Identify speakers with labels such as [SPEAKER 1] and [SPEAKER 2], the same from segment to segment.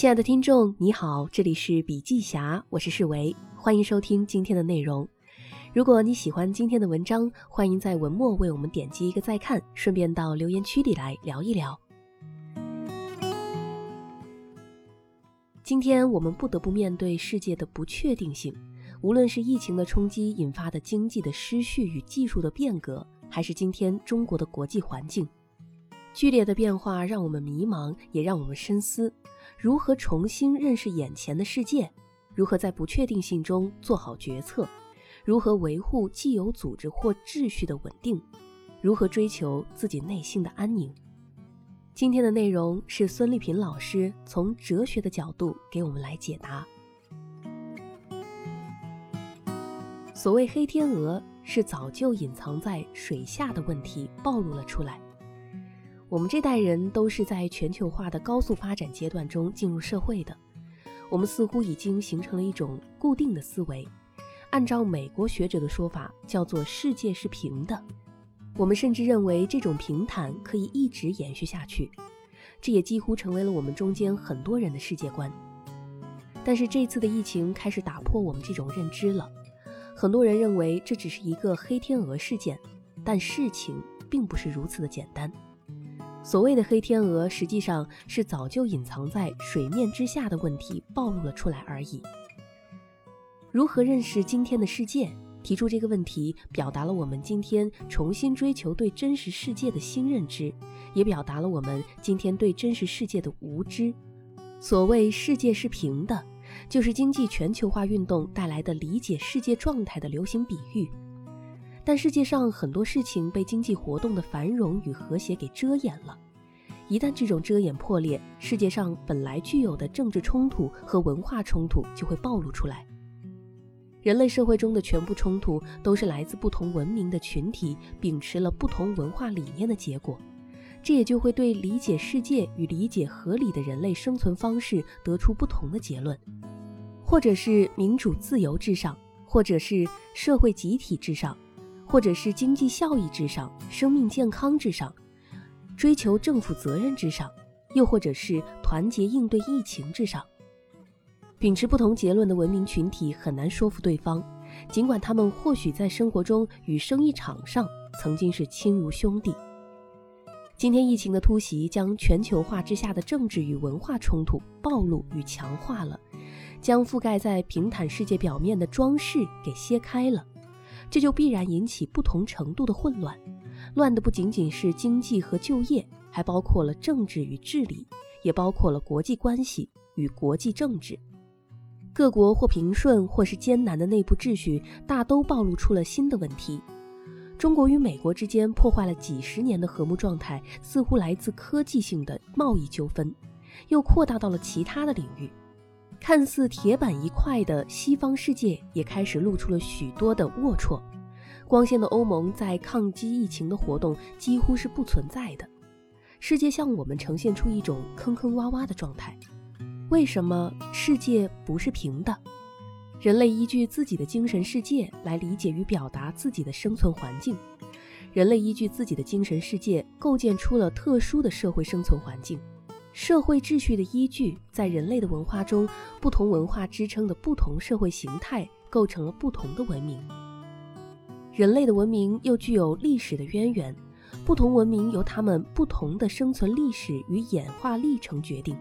[SPEAKER 1] 亲爱的听众，你好，这里是笔记侠，我是世维，欢迎收听今天的内容。如果你喜欢今天的文章，欢迎在文末为我们点击一个再看，顺便到留言区里来聊一聊。今天我们不得不面对世界的不确定性，无论是疫情的冲击引发的经济的失序与技术的变革，还是今天中国的国际环境，剧烈的变化让我们迷茫，也让我们深思，如何重新认识眼前的世界，如何在不确定性中做好决策。如何维护既有组织或秩序的稳定？如何追求自己内心的安宁？今天的内容是孙丽萍老师从哲学的角度给我们来解答。所谓黑天鹅，是早就隐藏在水下的问题暴露了出来。我们这代人都是在全球化的高速发展阶段中进入社会的，我们似乎已经形成了一种固定的思维。按照美国学者的说法，叫做“世界是平的”。我们甚至认为这种平坦可以一直延续下去，这也几乎成为了我们中间很多人的世界观。但是这次的疫情开始打破我们这种认知了。很多人认为这只是一个黑天鹅事件，但事情并不是如此的简单。所谓的黑天鹅，实际上是早就隐藏在水面之下的问题暴露了出来而已。如何认识今天的世界？提出这个问题，表达了我们今天重新追求对真实世界的新认知，也表达了我们今天对真实世界的无知。所谓“世界是平的”，就是经济全球化运动带来的理解世界状态的流行比喻。但世界上很多事情被经济活动的繁荣与和谐给遮掩了。一旦这种遮掩破裂，世界上本来具有的政治冲突和文化冲突就会暴露出来。人类社会中的全部冲突都是来自不同文明的群体秉持了不同文化理念的结果，这也就会对理解世界与理解合理的人类生存方式得出不同的结论，或者是民主自由至上，或者是社会集体至上，或者是经济效益至上、生命健康至上，追求政府责任至上，又或者是团结应对疫情至上。秉持不同结论的文明群体很难说服对方，尽管他们或许在生活中与生意场上曾经是亲如兄弟。今天疫情的突袭将全球化之下的政治与文化冲突暴露与强化了，将覆盖在平坦世界表面的装饰给掀开了，这就必然引起不同程度的混乱，乱的不仅仅是经济和就业，还包括了政治与治理，也包括了国际关系与国际政治。各国或平顺或是艰难的内部秩序，大都暴露出了新的问题。中国与美国之间破坏了几十年的和睦状态，似乎来自科技性的贸易纠纷，又扩大到了其他的领域。看似铁板一块的西方世界，也开始露出了许多的龌龊。光鲜的欧盟在抗击疫情的活动几乎是不存在的。世界向我们呈现出一种坑坑洼洼的状态。为什么世界不是平的？人类依据自己的精神世界来理解与表达自己的生存环境。人类依据自己的精神世界构建出了特殊的社会生存环境。社会秩序的依据，在人类的文化中，不同文化支撑的不同社会形态构成了不同的文明。人类的文明又具有历史的渊源，不同文明由他们不同的生存历史与演化历程决定。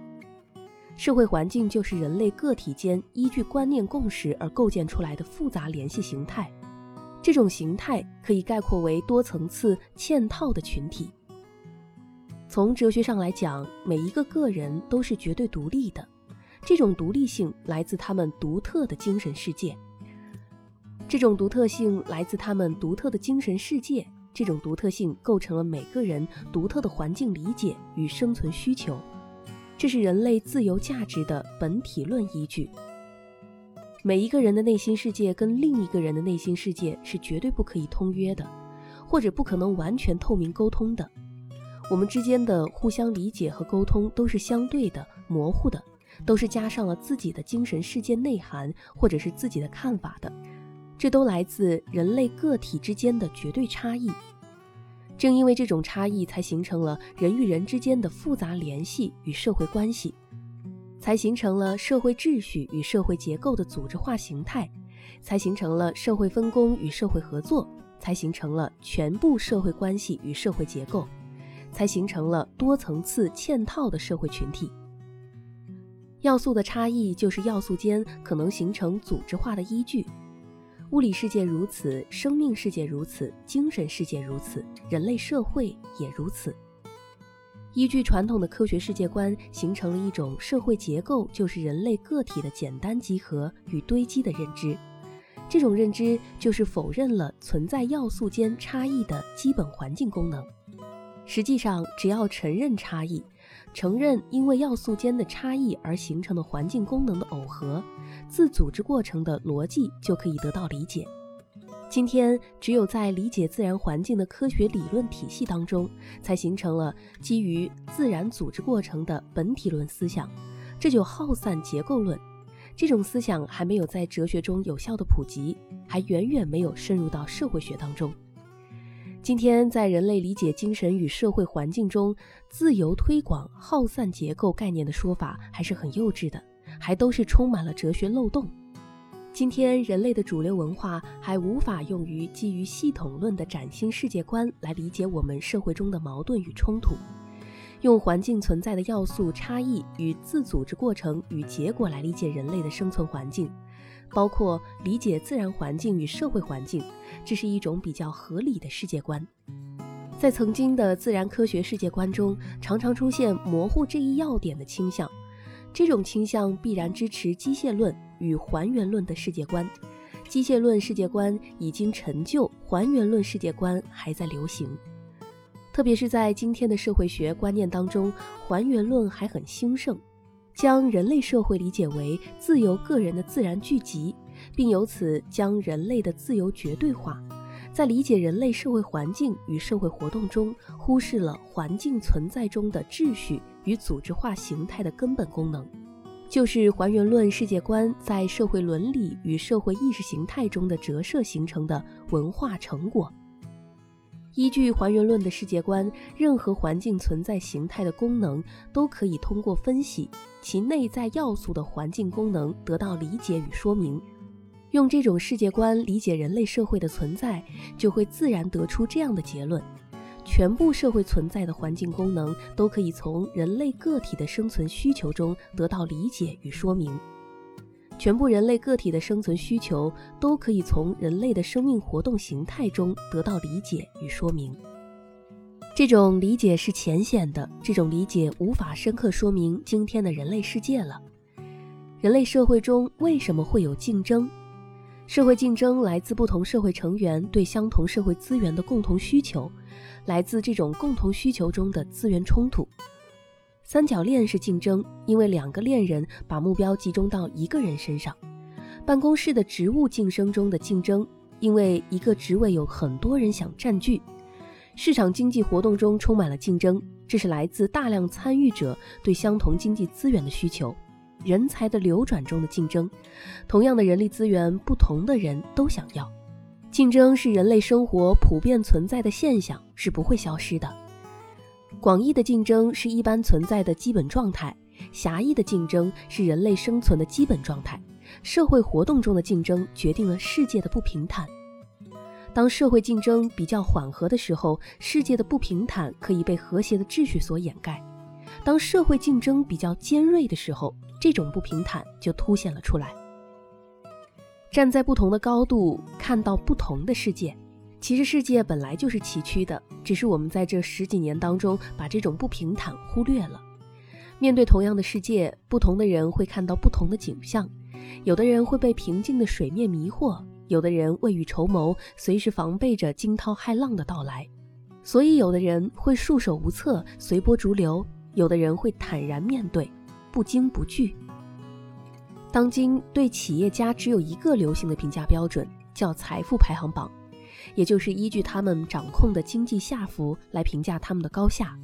[SPEAKER 1] 社会环境就是人类个体间依据观念共识而构建出来的复杂联系形态，这种形态可以概括为多层次嵌套的群体。从哲学上来讲，每一个个人都是绝对独立的，这种独立性来自他们独特的精神世界。这种独特性来自他们独特的精神世界，这种独特性构成了每个人独特的环境理解与生存需求。这是人类自由价值的本体论依据。每一个人的内心世界跟另一个人的内心世界是绝对不可以通约的，或者不可能完全透明沟通的。我们之间的互相理解和沟通都是相对的、模糊的，都是加上了自己的精神世界内涵或者是自己的看法的。这都来自人类个体之间的绝对差异。正因为这种差异，才形成了人与人之间的复杂联系与社会关系。才形成了社会秩序与社会结构的组织化形态，才形成了社会分工与社会合作，才形成了全部社会关系与社会结构，才形成了多层次嵌套的社会群体。要素的差异就是要素间可能形成组织化的依据。物理世界如此，生命世界如此，精神世界如此，人类社会也如此。依据传统的科学世界观，形成了一种社会结构就是人类个体的简单集合与堆积的认知。这种认知就是否认了存在要素间差异的基本环境功能。实际上，只要承认差异。承认因为要素间的差异而形成的环境功能的耦合，自组织过程的逻辑就可以得到理解。今天，只有在理解自然环境的科学理论体系当中，才形成了基于自然组织过程的本体论思想，这就耗散结构论。这种思想还没有在哲学中有效的普及，还远远没有深入到社会学当中。今天，在人类理解精神与社会环境中，自由推广耗散结构概念的说法还是很幼稚的，还都是充满了哲学漏洞。今天，人类的主流文化还无法用于基于系统论的崭新世界观来理解我们社会中的矛盾与冲突，用环境存在的要素差异与自组织过程与结果来理解人类的生存环境。包括理解自然环境与社会环境，这是一种比较合理的世界观。在曾经的自然科学世界观中，常常出现模糊这一要点的倾向。这种倾向必然支持机械论与还原论的世界观。机械论世界观已经陈旧，还原论世界观还在流行。特别是在今天的社会学观念当中，还原论还很兴盛。将人类社会理解为自由个人的自然聚集，并由此将人类的自由绝对化，在理解人类社会环境与社会活动中，忽视了环境存在中的秩序与组织化形态的根本功能，就是还原论世界观在社会伦理与社会意识形态中的折射形成的文化成果。依据还原论的世界观，任何环境存在形态的功能都可以通过分析其内在要素的环境功能得到理解与说明。用这种世界观理解人类社会的存在，就会自然得出这样的结论：全部社会存在的环境功能都可以从人类个体的生存需求中得到理解与说明。全部人类个体的生存需求都可以从人类的生命活动形态中得到理解与说明。这种理解是浅显的，这种理解无法深刻说明今天的人类世界了。人类社会中为什么会有竞争？社会竞争来自不同社会成员对相同社会资源的共同需求，来自这种共同需求中的资源冲突。三角恋是竞争，因为两个恋人把目标集中到一个人身上；办公室的职务晋升中的竞争，因为一个职位有很多人想占据；市场经济活动中充满了竞争，这是来自大量参与者对相同经济资源的需求；人才的流转中的竞争，同样的人力资源，不同的人都想要。竞争是人类生活普遍存在的现象，是不会消失的。广义的竞争是一般存在的基本状态，狭义的竞争是人类生存的基本状态。社会活动中的竞争决定了世界的不平坦。当社会竞争比较缓和的时候，世界的不平坦可以被和谐的秩序所掩盖；当社会竞争比较尖锐的时候，这种不平坦就凸显了出来。站在不同的高度，看到不同的世界。其实世界本来就是崎岖的，只是我们在这十几年当中把这种不平坦忽略了。面对同样的世界，不同的人会看到不同的景象。有的人会被平静的水面迷惑，有的人未雨绸缪，随时防备着惊涛骇浪的到来。所以，有的人会束手无策，随波逐流；有的人会坦然面对，不惊不惧。当今对企业家只有一个流行的评价标准，叫财富排行榜。也就是依据他们掌控的经济下浮来评价他们的高下。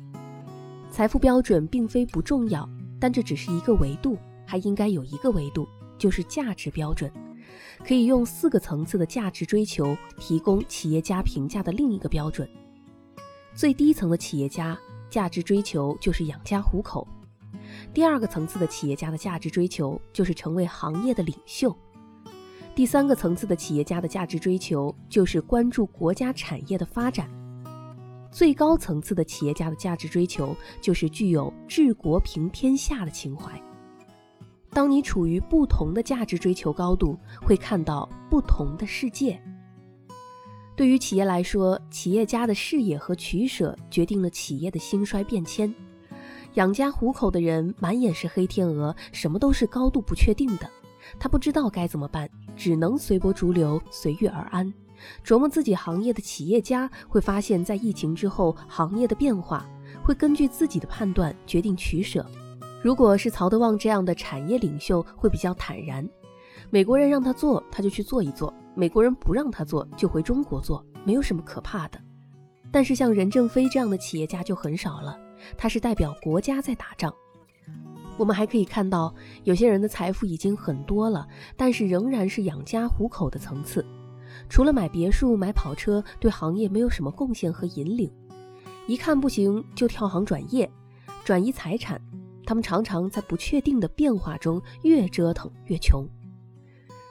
[SPEAKER 1] 财富标准并非不重要，但这只是一个维度，还应该有一个维度，就是价值标准，可以用四个层次的价值追求提供企业家评价的另一个标准。最低层的企业家价值追求就是养家糊口，第二个层次的企业家的价值追求就是成为行业的领袖。第三个层次的企业家的价值追求就是关注国家产业的发展。最高层次的企业家的价值追求就是具有治国平天下的情怀。当你处于不同的价值追求高度，会看到不同的世界。对于企业来说，企业家的视野和取舍决定了企业的兴衰变迁。养家糊口的人满眼是黑天鹅，什么都是高度不确定的，他不知道该怎么办。只能随波逐流，随遇而安。琢磨自己行业的企业家会发现，在疫情之后，行业的变化会根据自己的判断决定取舍。如果是曹德旺这样的产业领袖，会比较坦然。美国人让他做，他就去做一做；美国人不让他做，就回中国做，没有什么可怕的。但是像任正非这样的企业家就很少了，他是代表国家在打仗。我们还可以看到，有些人的财富已经很多了，但是仍然是养家糊口的层次。除了买别墅、买跑车，对行业没有什么贡献和引领。一看不行，就跳行转业，转移财产。他们常常在不确定的变化中越折腾越穷。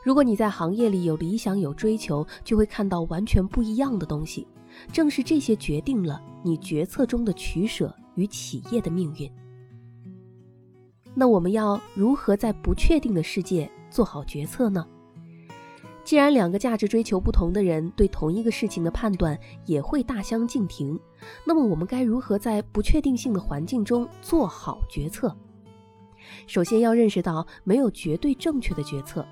[SPEAKER 1] 如果你在行业里有理想、有追求，就会看到完全不一样的东西。正是这些决定了你决策中的取舍与企业的命运。那我们要如何在不确定的世界做好决策呢？既然两个价值追求不同的人对同一个事情的判断也会大相径庭，那么我们该如何在不确定性的环境中做好决策？首先要认识到没有绝对正确的决策，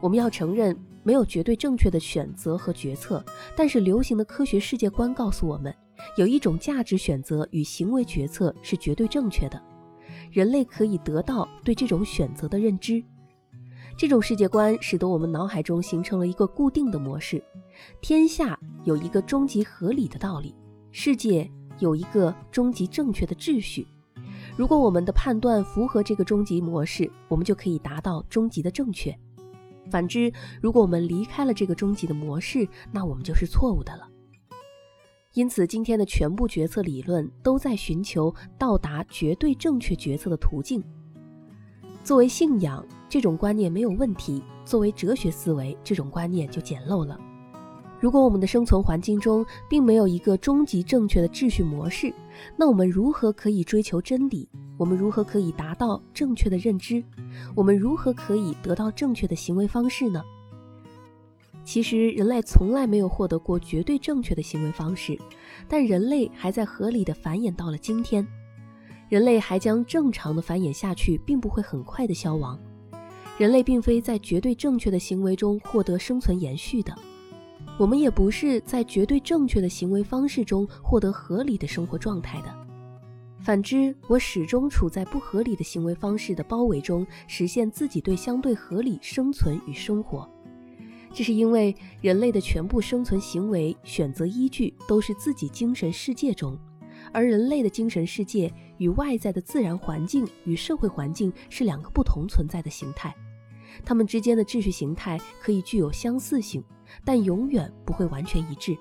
[SPEAKER 1] 我们要承认没有绝对正确的选择和决策，但是流行的科学世界观告诉我们，有一种价值选择与行为决策是绝对正确的。人类可以得到对这种选择的认知，这种世界观使得我们脑海中形成了一个固定的模式：天下有一个终极合理的道理，世界有一个终极正确的秩序。如果我们的判断符合这个终极模式，我们就可以达到终极的正确；反之，如果我们离开了这个终极的模式，那我们就是错误的了。因此，今天的全部决策理论都在寻求到达绝对正确决策的途径。作为信仰，这种观念没有问题；作为哲学思维，这种观念就简陋了。如果我们的生存环境中并没有一个终极正确的秩序模式，那我们如何可以追求真理？我们如何可以达到正确的认知？我们如何可以得到正确的行为方式呢？其实人类从来没有获得过绝对正确的行为方式，但人类还在合理的繁衍到了今天，人类还将正常的繁衍下去，并不会很快的消亡。人类并非在绝对正确的行为中获得生存延续的，我们也不是在绝对正确的行为方式中获得合理的生活状态的。反之，我始终处在不合理的行为方式的包围中，实现自己对相对合理生存与生活。这是因为人类的全部生存行为选择依据都是自己精神世界中，而人类的精神世界与外在的自然环境与社会环境是两个不同存在的形态，它们之间的秩序形态可以具有相似性，但永远不会完全一致。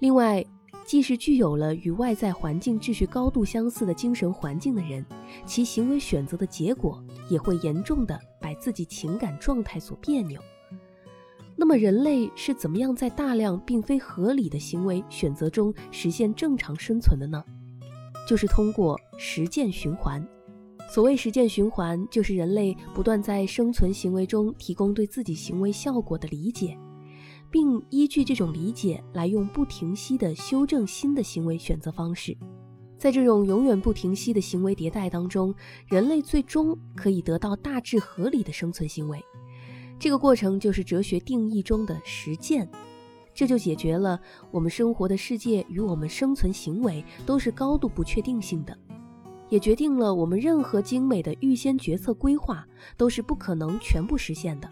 [SPEAKER 1] 另外，即使具有了与外在环境秩序高度相似的精神环境的人，其行为选择的结果也会严重的把自己情感状态所别扭。那么人类是怎么样在大量并非合理的行为选择中实现正常生存的呢？就是通过实践循环。所谓实践循环，就是人类不断在生存行为中提供对自己行为效果的理解，并依据这种理解来用不停息的修正新的行为选择方式。在这种永远不停息的行为迭代当中，人类最终可以得到大致合理的生存行为。这个过程就是哲学定义中的实践，这就解决了我们生活的世界与我们生存行为都是高度不确定性的，也决定了我们任何精美的预先决策规划都是不可能全部实现的。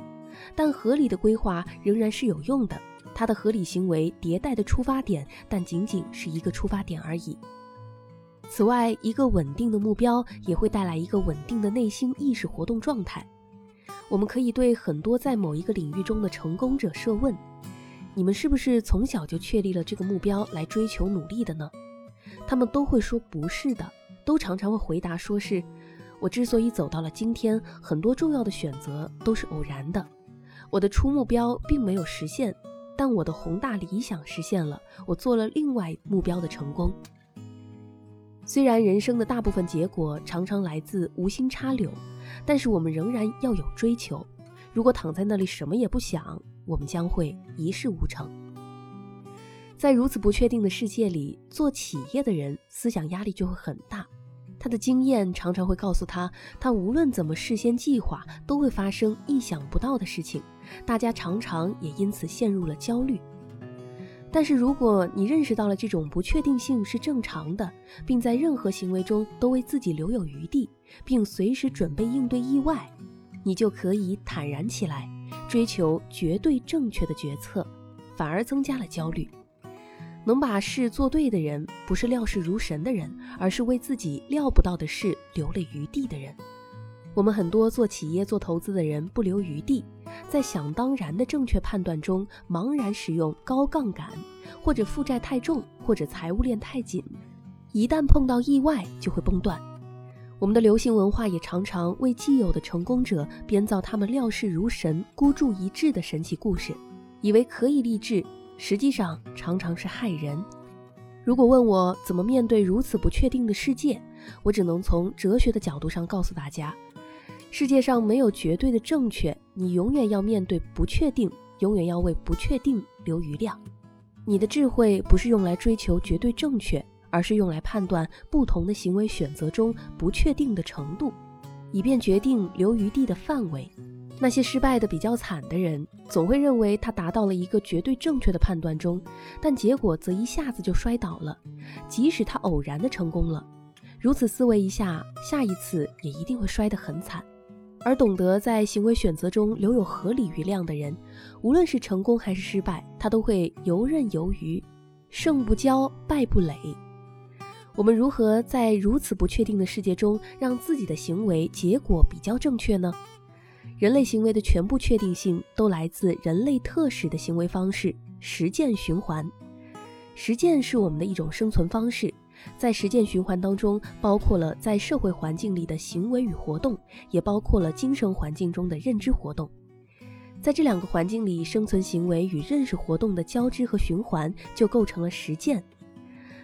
[SPEAKER 1] 但合理的规划仍然是有用的，它的合理行为迭代的出发点，但仅仅是一个出发点而已。此外，一个稳定的目标也会带来一个稳定的内心意识活动状态。我们可以对很多在某一个领域中的成功者设问：你们是不是从小就确立了这个目标来追求努力的呢？他们都会说不是的，都常常会回答说是我之所以走到了今天，很多重要的选择都是偶然的。我的初目标并没有实现，但我的宏大理想实现了。我做了另外目标的成功。虽然人生的大部分结果常常来自无心插柳，但是我们仍然要有追求。如果躺在那里什么也不想，我们将会一事无成。在如此不确定的世界里，做企业的人思想压力就会很大。他的经验常常会告诉他，他无论怎么事先计划，都会发生意想不到的事情。大家常常也因此陷入了焦虑。但是，如果你认识到了这种不确定性是正常的，并在任何行为中都为自己留有余地，并随时准备应对意外，你就可以坦然起来，追求绝对正确的决策，反而增加了焦虑。能把事做对的人，不是料事如神的人，而是为自己料不到的事留了余地的人。我们很多做企业、做投资的人不留余地，在想当然的正确判断中茫然使用高杠杆，或者负债太重，或者财务链太紧，一旦碰到意外就会崩断。我们的流行文化也常常为既有的成功者编造他们料事如神、孤注一掷的神奇故事，以为可以励志，实际上常常是害人。如果问我怎么面对如此不确定的世界，我只能从哲学的角度上告诉大家。世界上没有绝对的正确，你永远要面对不确定，永远要为不确定留余量。你的智慧不是用来追求绝对正确，而是用来判断不同的行为选择中不确定的程度，以便决定留余地的范围。那些失败的比较惨的人，总会认为他达到了一个绝对正确的判断中，但结果则一下子就摔倒了，即使他偶然的成功了。如此思维一下，下一次也一定会摔得很惨。而懂得在行为选择中留有合理余量的人，无论是成功还是失败，他都会游刃有余，胜不骄，败不馁。我们如何在如此不确定的世界中，让自己的行为结果比较正确呢？人类行为的全部确定性都来自人类特使的行为方式——实践循环。实践是我们的一种生存方式。在实践循环当中，包括了在社会环境里的行为与活动，也包括了精神环境中的认知活动。在这两个环境里，生存行为与认识活动的交织和循环，就构成了实践。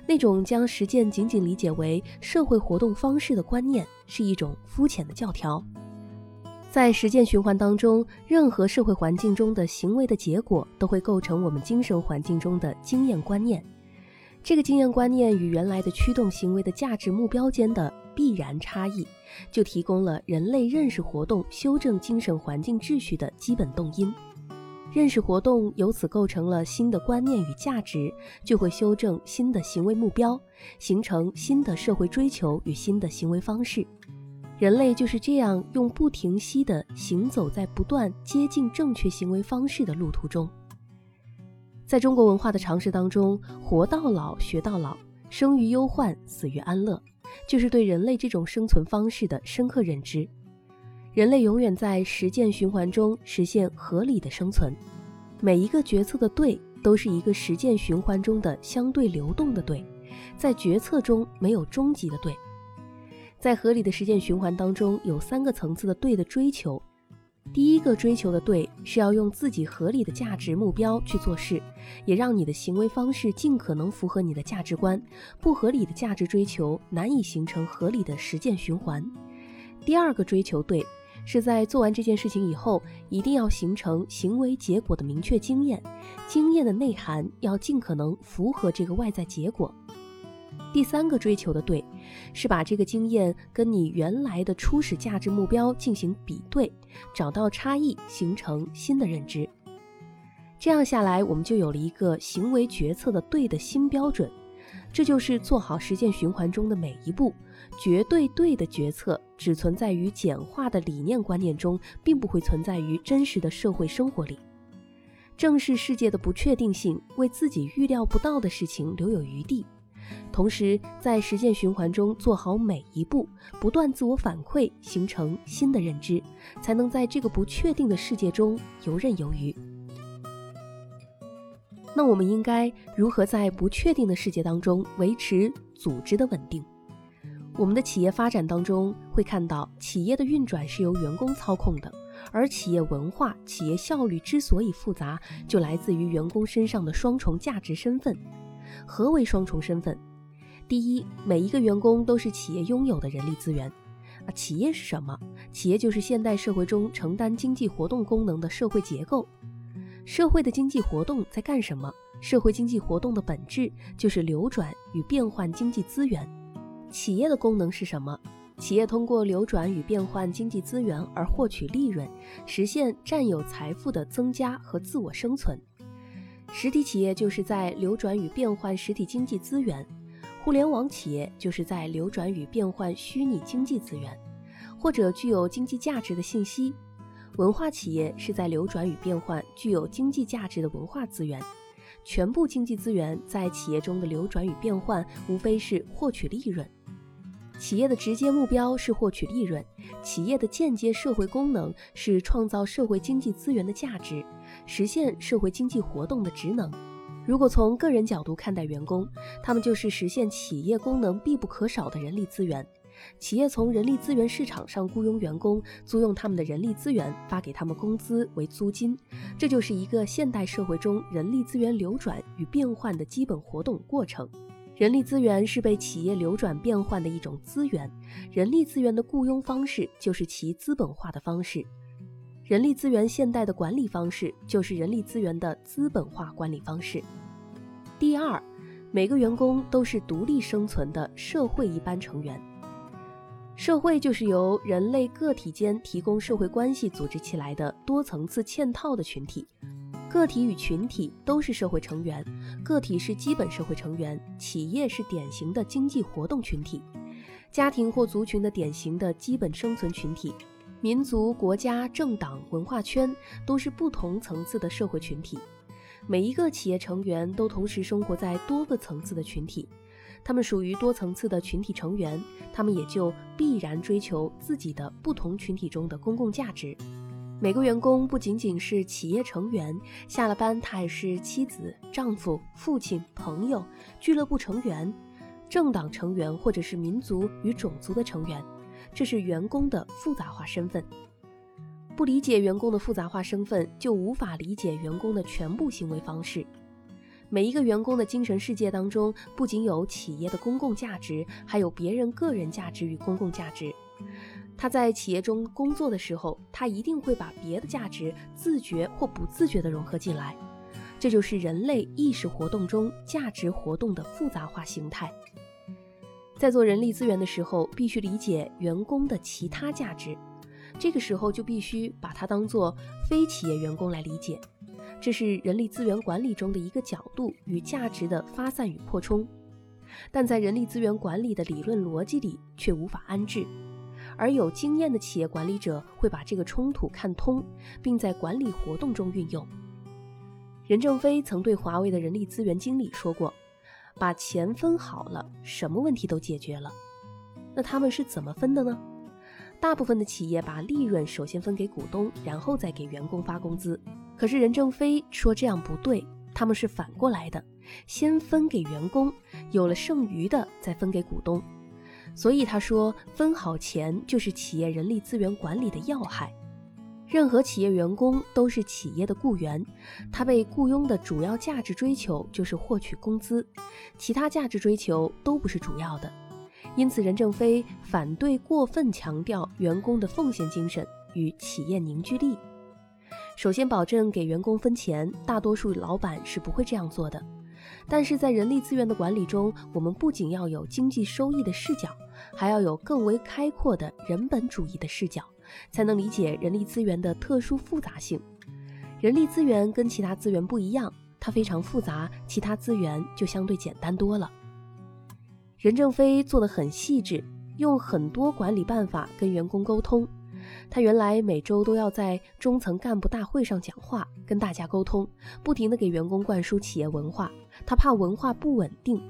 [SPEAKER 1] 那种将实践仅仅理解为社会活动方式的观念，是一种肤浅的教条。在实践循环当中，任何社会环境中的行为的结果，都会构成我们精神环境中的经验观念。这个经验观念与原来的驱动行为的价值目标间的必然差异，就提供了人类认识活动修正精神环境秩序的基本动因。认识活动由此构成了新的观念与价值，就会修正新的行为目标，形成新的社会追求与新的行为方式。人类就是这样用不停息地行走在不断接近正确行为方式的路途中。在中国文化的常识当中，“活到老，学到老，生于忧患，死于安乐”，就是对人类这种生存方式的深刻认知。人类永远在实践循环中实现合理的生存，每一个决策的对，都是一个实践循环中的相对流动的对，在决策中没有终极的对。在合理的实践循环当中，有三个层次的对的追求。第一个追求的对，是要用自己合理的价值目标去做事，也让你的行为方式尽可能符合你的价值观。不合理的价值追求难以形成合理的实践循环。第二个追求对，是在做完这件事情以后，一定要形成行为结果的明确经验，经验的内涵要尽可能符合这个外在结果。第三个追求的对，是把这个经验跟你原来的初始价值目标进行比对，找到差异，形成新的认知。这样下来，我们就有了一个行为决策的对的新标准。这就是做好实践循环中的每一步。绝对对的决策只存在于简化的理念观念中，并不会存在于真实的社会生活里。正视世界的不确定性，为自己预料不到的事情留有余地。同时，在实践循环中做好每一步，不断自我反馈，形成新的认知，才能在这个不确定的世界中游刃有余。那我们应该如何在不确定的世界当中维持组织的稳定？我们的企业发展当中会看到，企业的运转是由员工操控的，而企业文化、企业效率之所以复杂，就来自于员工身上的双重价值身份。何为双重身份？第一，每一个员工都是企业拥有的人力资源。啊，企业是什么？企业就是现代社会中承担经济活动功能的社会结构。社会的经济活动在干什么？社会经济活动的本质就是流转与变换经济资源。企业的功能是什么？企业通过流转与变换经济资源而获取利润，实现占有财富的增加和自我生存。实体企业就是在流转与变换实体经济资源，互联网企业就是在流转与变换虚拟经济资源，或者具有经济价值的信息。文化企业是在流转与变换具有经济价值的文化资源。全部经济资源在企业中的流转与变换，无非是获取利润。企业的直接目标是获取利润，企业的间接社会功能是创造社会经济资源的价值，实现社会经济活动的职能。如果从个人角度看待员工，他们就是实现企业功能必不可少的人力资源。企业从人力资源市场上雇佣员工，租用他们的人力资源，发给他们工资为租金，这就是一个现代社会中人力资源流转与变换的基本活动过程。人力资源是被企业流转变换的一种资源，人力资源的雇佣方式就是其资本化的方式。人力资源现代的管理方式就是人力资源的资本化管理方式。第二，每个员工都是独立生存的社会一般成员。社会就是由人类个体间提供社会关系组织起来的多层次嵌套的群体，个体与群体都是社会成员，个体是基本社会成员，企业是典型的经济活动群体，家庭或族群的典型的基本生存群体，民族、国家、政党、文化圈都是不同层次的社会群体，每一个企业成员都同时生活在多个层次的群体。他们属于多层次的群体成员，他们也就必然追求自己的不同群体中的公共价值。每个员工不仅仅是企业成员，下了班他也是妻子、丈夫、父亲、朋友、俱乐部成员、政党成员，或者是民族与种族的成员。这是员工的复杂化身份。不理解员工的复杂化身份，就无法理解员工的全部行为方式。每一个员工的精神世界当中，不仅有企业的公共价值，还有别人个人价值与公共价值。他在企业中工作的时候，他一定会把别的价值自觉或不自觉地融合进来。这就是人类意识活动中价值活动的复杂化形态。在做人力资源的时候，必须理解员工的其他价值，这个时候就必须把它当做非企业员工来理解。这是人力资源管理中的一个角度与价值的发散与扩充，但在人力资源管理的理论逻辑里却无法安置。而有经验的企业管理者会把这个冲突看通，并在管理活动中运用。任正非曾对华为的人力资源经理说过：“把钱分好了，什么问题都解决了。”那他们是怎么分的呢？大部分的企业把利润首先分给股东，然后再给员工发工资。可是任正非说这样不对，他们是反过来的，先分给员工，有了剩余的再分给股东。所以他说，分好钱就是企业人力资源管理的要害。任何企业员工都是企业的雇员，他被雇佣的主要价值追求就是获取工资，其他价值追求都不是主要的。因此，任正非反对过分强调员工的奉献精神与企业凝聚力。首先，保证给员工分钱，大多数老板是不会这样做的。但是在人力资源的管理中，我们不仅要有经济收益的视角，还要有更为开阔的人本主义的视角，才能理解人力资源的特殊复杂性。人力资源跟其他资源不一样，它非常复杂，其他资源就相对简单多了。任正非做得很细致，用很多管理办法跟员工沟通。他原来每周都要在中层干部大会上讲话，跟大家沟通，不停地给员工灌输企业文化。他怕文化不稳定，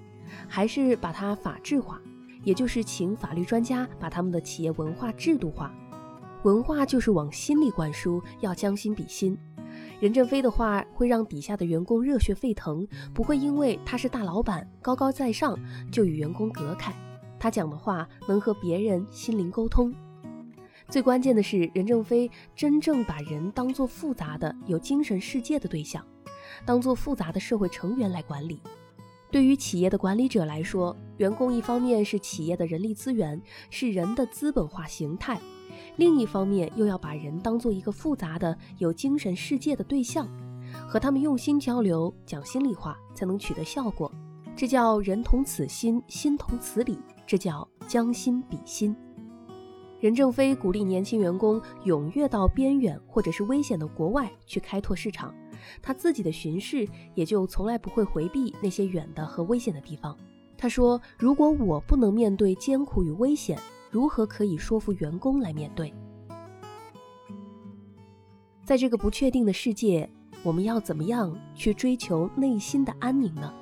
[SPEAKER 1] 还是把它法制化，也就是请法律专家把他们的企业文化制度化。文化就是往心里灌输，要将心比心。任正非的话会让底下的员工热血沸腾，不会因为他是大老板高高在上就与员工隔开。他讲的话能和别人心灵沟通。最关键的是，任正非真正把人当作复杂的、有精神世界的对象，当做复杂的社会成员来管理。对于企业的管理者来说，员工一方面是企业的人力资源，是人的资本化形态；另一方面又要把人当做一个复杂的、有精神世界的对象，和他们用心交流，讲心里话，才能取得效果。这叫人同此心，心同此理，这叫将心比心。任正非鼓励年轻员工踊跃到边远或者是危险的国外去开拓市场，他自己的巡视也就从来不会回避那些远的和危险的地方。他说：“如果我不能面对艰苦与危险，如何可以说服员工来面对？在这个不确定的世界，我们要怎么样去追求内心的安宁呢？”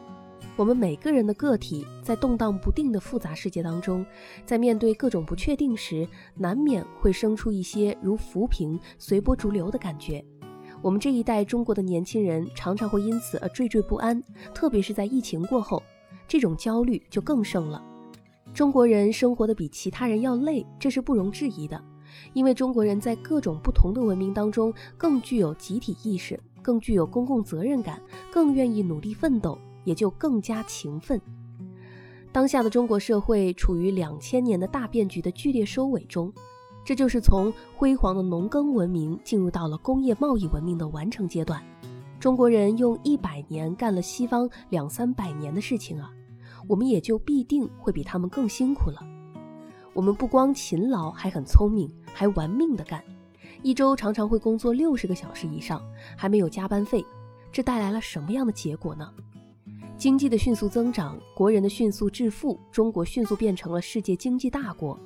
[SPEAKER 1] 我们每个人的个体在动荡不定的复杂世界当中，在面对各种不确定时，难免会生出一些如浮萍随波逐流的感觉。我们这一代中国的年轻人常常会因此而惴惴不安，特别是在疫情过后，这种焦虑就更盛了。中国人生活的比其他人要累，这是不容置疑的，因为中国人在各种不同的文明当中更具有集体意识，更具有公共责任感，更愿意努力奋斗。也就更加勤奋。当下的中国社会处于两千年的大变局的剧烈收尾中，这就是从辉煌的农耕文明进入到了工业贸易文明的完成阶段。中国人用一百年干了西方两三百年的事情啊，我们也就必定会比他们更辛苦了。我们不光勤劳，还很聪明，还玩命的干，一周常常会工作六十个小时以上，还没有加班费。这带来了什么样的结果呢？经济的迅速增长，国人的迅速致富，中国迅速变成了世界经济大国。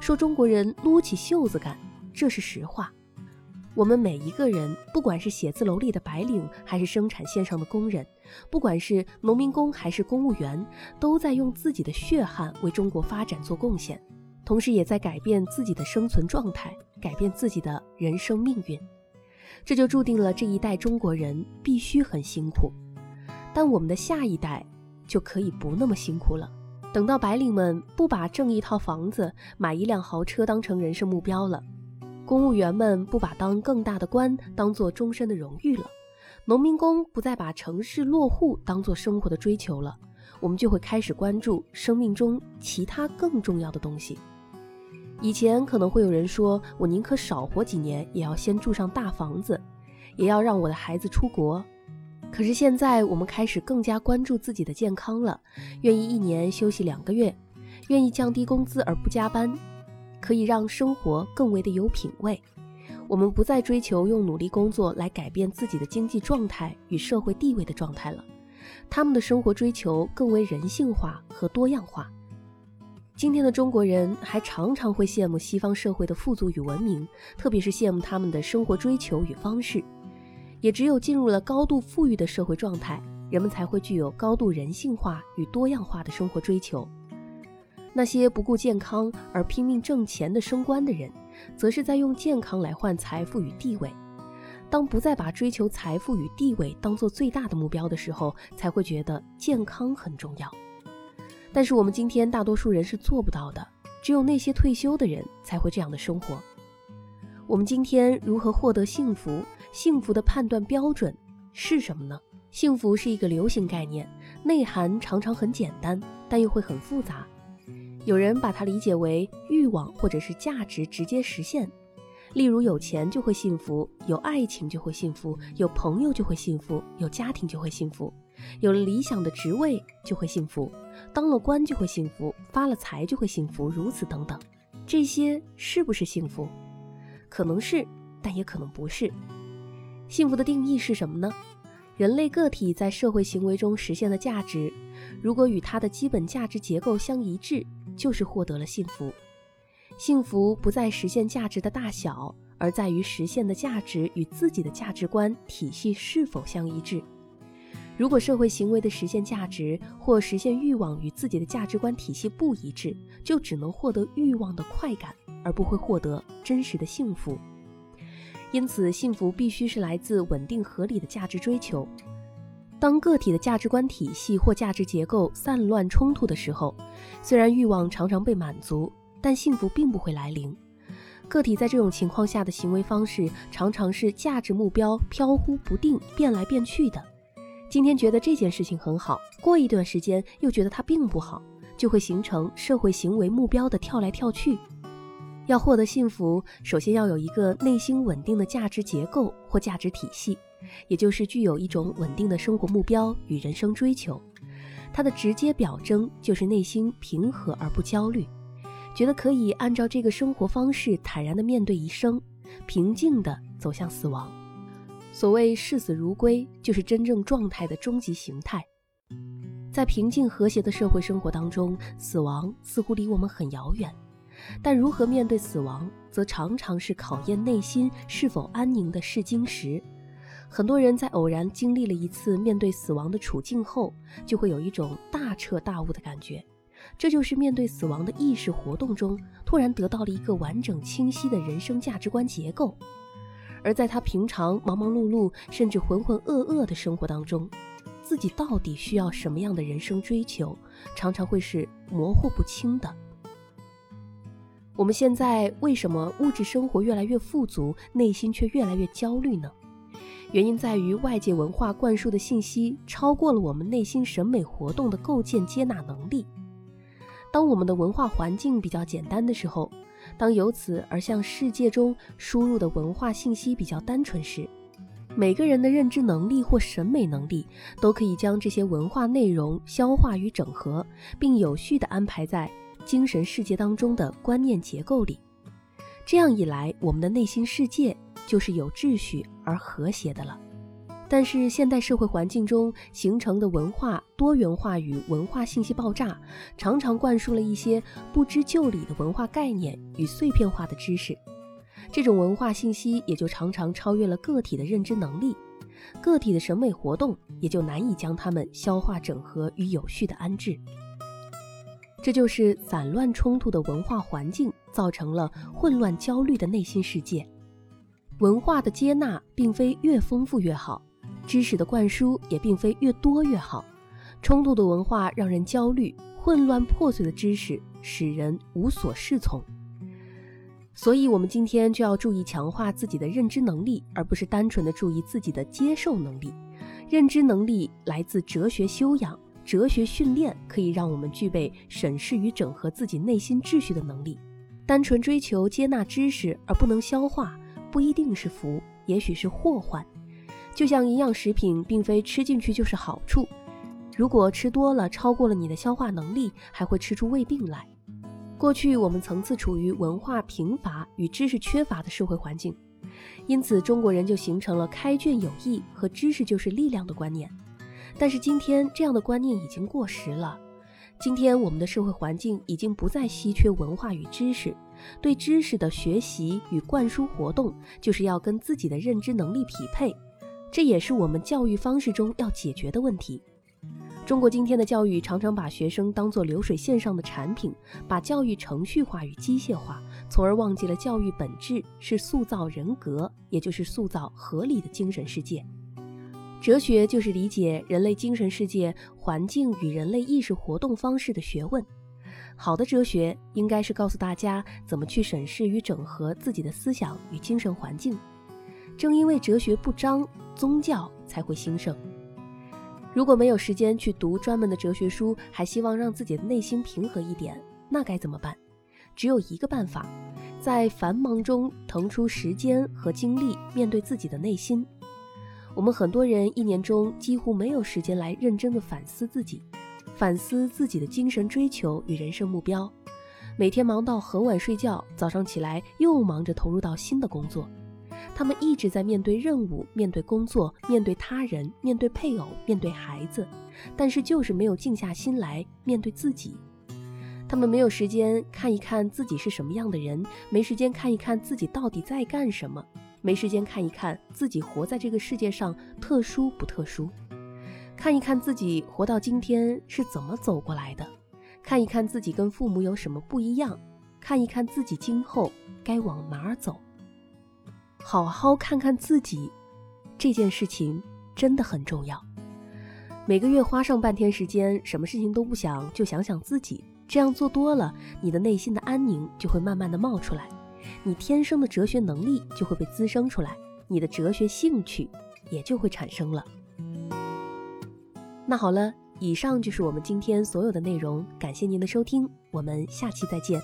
[SPEAKER 1] 说中国人撸起袖子干，这是实话。我们每一个人，不管是写字楼里的白领，还是生产线上的工人，不管是农民工还是公务员，都在用自己的血汗为中国发展做贡献，同时也在改变自己的生存状态，改变自己的人生命运。这就注定了这一代中国人必须很辛苦。但我们的下一代就可以不那么辛苦了。等到白领们不把挣一套房子、买一辆豪车当成人生目标了，公务员们不把当更大的官当做终身的荣誉了，农民工不再把城市落户当做生活的追求了，我们就会开始关注生命中其他更重要的东西。以前可能会有人说，我宁可少活几年，也要先住上大房子，也要让我的孩子出国。可是现在，我们开始更加关注自己的健康了，愿意一年休息两个月，愿意降低工资而不加班，可以让生活更为的有品位。我们不再追求用努力工作来改变自己的经济状态与社会地位的状态了，他们的生活追求更为人性化和多样化。今天的中国人还常常会羡慕西方社会的富足与文明，特别是羡慕他们的生活追求与方式。也只有进入了高度富裕的社会状态，人们才会具有高度人性化与多样化的生活追求。那些不顾健康而拼命挣钱的升官的人，则是在用健康来换财富与地位。当不再把追求财富与地位当做最大的目标的时候，才会觉得健康很重要。但是我们今天大多数人是做不到的，只有那些退休的人才会这样的生活。我们今天如何获得幸福？幸福的判断标准是什么呢？幸福是一个流行概念，内涵常常很简单，但又会很复杂。有人把它理解为欲望或者是价值直接实现，例如有钱就会幸福，有爱情就会幸福，有朋友就会幸福，有家庭就会幸福，有了理想的职位就会幸福，当了官就会幸福，发了财就会幸福，如此等等。这些是不是幸福？可能是，但也可能不是。幸福的定义是什么呢？人类个体在社会行为中实现的价值，如果与它的基本价值结构相一致，就是获得了幸福。幸福不在实现价值的大小，而在于实现的价值与自己的价值观体系是否相一致。如果社会行为的实现价值或实现欲望与自己的价值观体系不一致，就只能获得欲望的快感，而不会获得真实的幸福。因此，幸福必须是来自稳定合理的价值追求。当个体的价值观体系或价值结构散乱冲突的时候，虽然欲望常常被满足，但幸福并不会来临。个体在这种情况下的行为方式，常常是价值目标飘忽不定、变来变去的。今天觉得这件事情很好，过一段时间又觉得它并不好，就会形成社会行为目标的跳来跳去。要获得幸福，首先要有一个内心稳定的价值结构或价值体系。也就是具有一种稳定的生活目标与人生追求，它的直接表征就是内心平和而不焦虑，觉得可以按照这个生活方式坦然地面对一生，平静地走向死亡。所谓视死如归，就是真正状态的终极形态。在平静和谐的社会生活当中，死亡似乎离我们很遥远，但如何面对死亡，则常常是考验内心是否安宁的试金石。很多人在偶然经历了一次面对死亡的处境后，就会有一种大彻大悟的感觉，这就是面对死亡的意识活动中，突然得到了一个完整清晰的人生价值观结构。而在他平常忙忙碌碌甚至浑浑噩噩的生活当中，自己到底需要什么样的人生追求，常常会是模糊不清的。我们现在为什么物质生活越来越富足，内心却越来越焦虑呢？原因在于外界文化灌输的信息超过了我们内心审美活动的构建接纳能力。当我们的文化环境比较简单的时候，当由此而向世界中输入的文化信息比较单纯时，每个人的认知能力或审美能力都可以将这些文化内容消化与整合，并有序地安排在精神世界当中的观念结构里。这样一来，我们的内心世界。就是有秩序而和谐的了，但是现代社会环境中形成的文化多元化与文化信息爆炸，常常灌输了一些不知就里的文化概念与碎片化的知识，这种文化信息也就常常超越了个体的认知能力，个体的审美活动也就难以将它们消化整合与有序的安置，这就是散乱冲突的文化环境造成了混乱焦虑的内心世界。文化的接纳并非越丰富越好，知识的灌输也并非越多越好。冲突的文化让人焦虑，混乱破碎的知识使人无所适从。所以，我们今天就要注意强化自己的认知能力，而不是单纯的注意自己的接受能力。认知能力来自哲学修养，哲学训练可以让我们具备审视与整合自己内心秩序的能力。单纯追求接纳知识而不能消化。不一定是福，也许是祸患。就像营养食品，并非吃进去就是好处。如果吃多了，超过了你的消化能力，还会吃出胃病来。过去我们层次处于文化贫乏与知识缺乏的社会环境，因此中国人就形成了开卷有益和知识就是力量的观念。但是今天这样的观念已经过时了。今天我们的社会环境已经不再稀缺文化与知识。对知识的学习与灌输活动，就是要跟自己的认知能力匹配，这也是我们教育方式中要解决的问题。中国今天的教育常常把学生当作流水线上的产品，把教育程序化与机械化，从而忘记了教育本质是塑造人格，也就是塑造合理的精神世界。哲学就是理解人类精神世界环境与人类意识活动方式的学问。好的哲学应该是告诉大家怎么去审视与整合自己的思想与精神环境。正因为哲学不彰，宗教才会兴盛。如果没有时间去读专门的哲学书，还希望让自己的内心平和一点，那该怎么办？只有一个办法，在繁忙中腾出时间和精力面对自己的内心。我们很多人一年中几乎没有时间来认真的反思自己。反思自己的精神追求与人生目标，每天忙到很晚睡觉，早上起来又忙着投入到新的工作。他们一直在面对任务、面对工作、面对他人、面对配偶、面对孩子，但是就是没有静下心来面对自己。他们没有时间看一看自己是什么样的人，没时间看一看自己到底在干什么，没时间看一看自己活在这个世界上特殊不特殊。看一看自己活到今天是怎么走过来的，看一看自己跟父母有什么不一样，看一看自己今后该往哪儿走。好好看看自己，这件事情真的很重要。每个月花上半天时间，什么事情都不想，就想想自己。这样做多了，你的内心的安宁就会慢慢的冒出来，你天生的哲学能力就会被滋生出来，你的哲学兴趣也就会产生了。那好了，以上就是我们今天所有的内容，感谢您的收听，我们下期再见。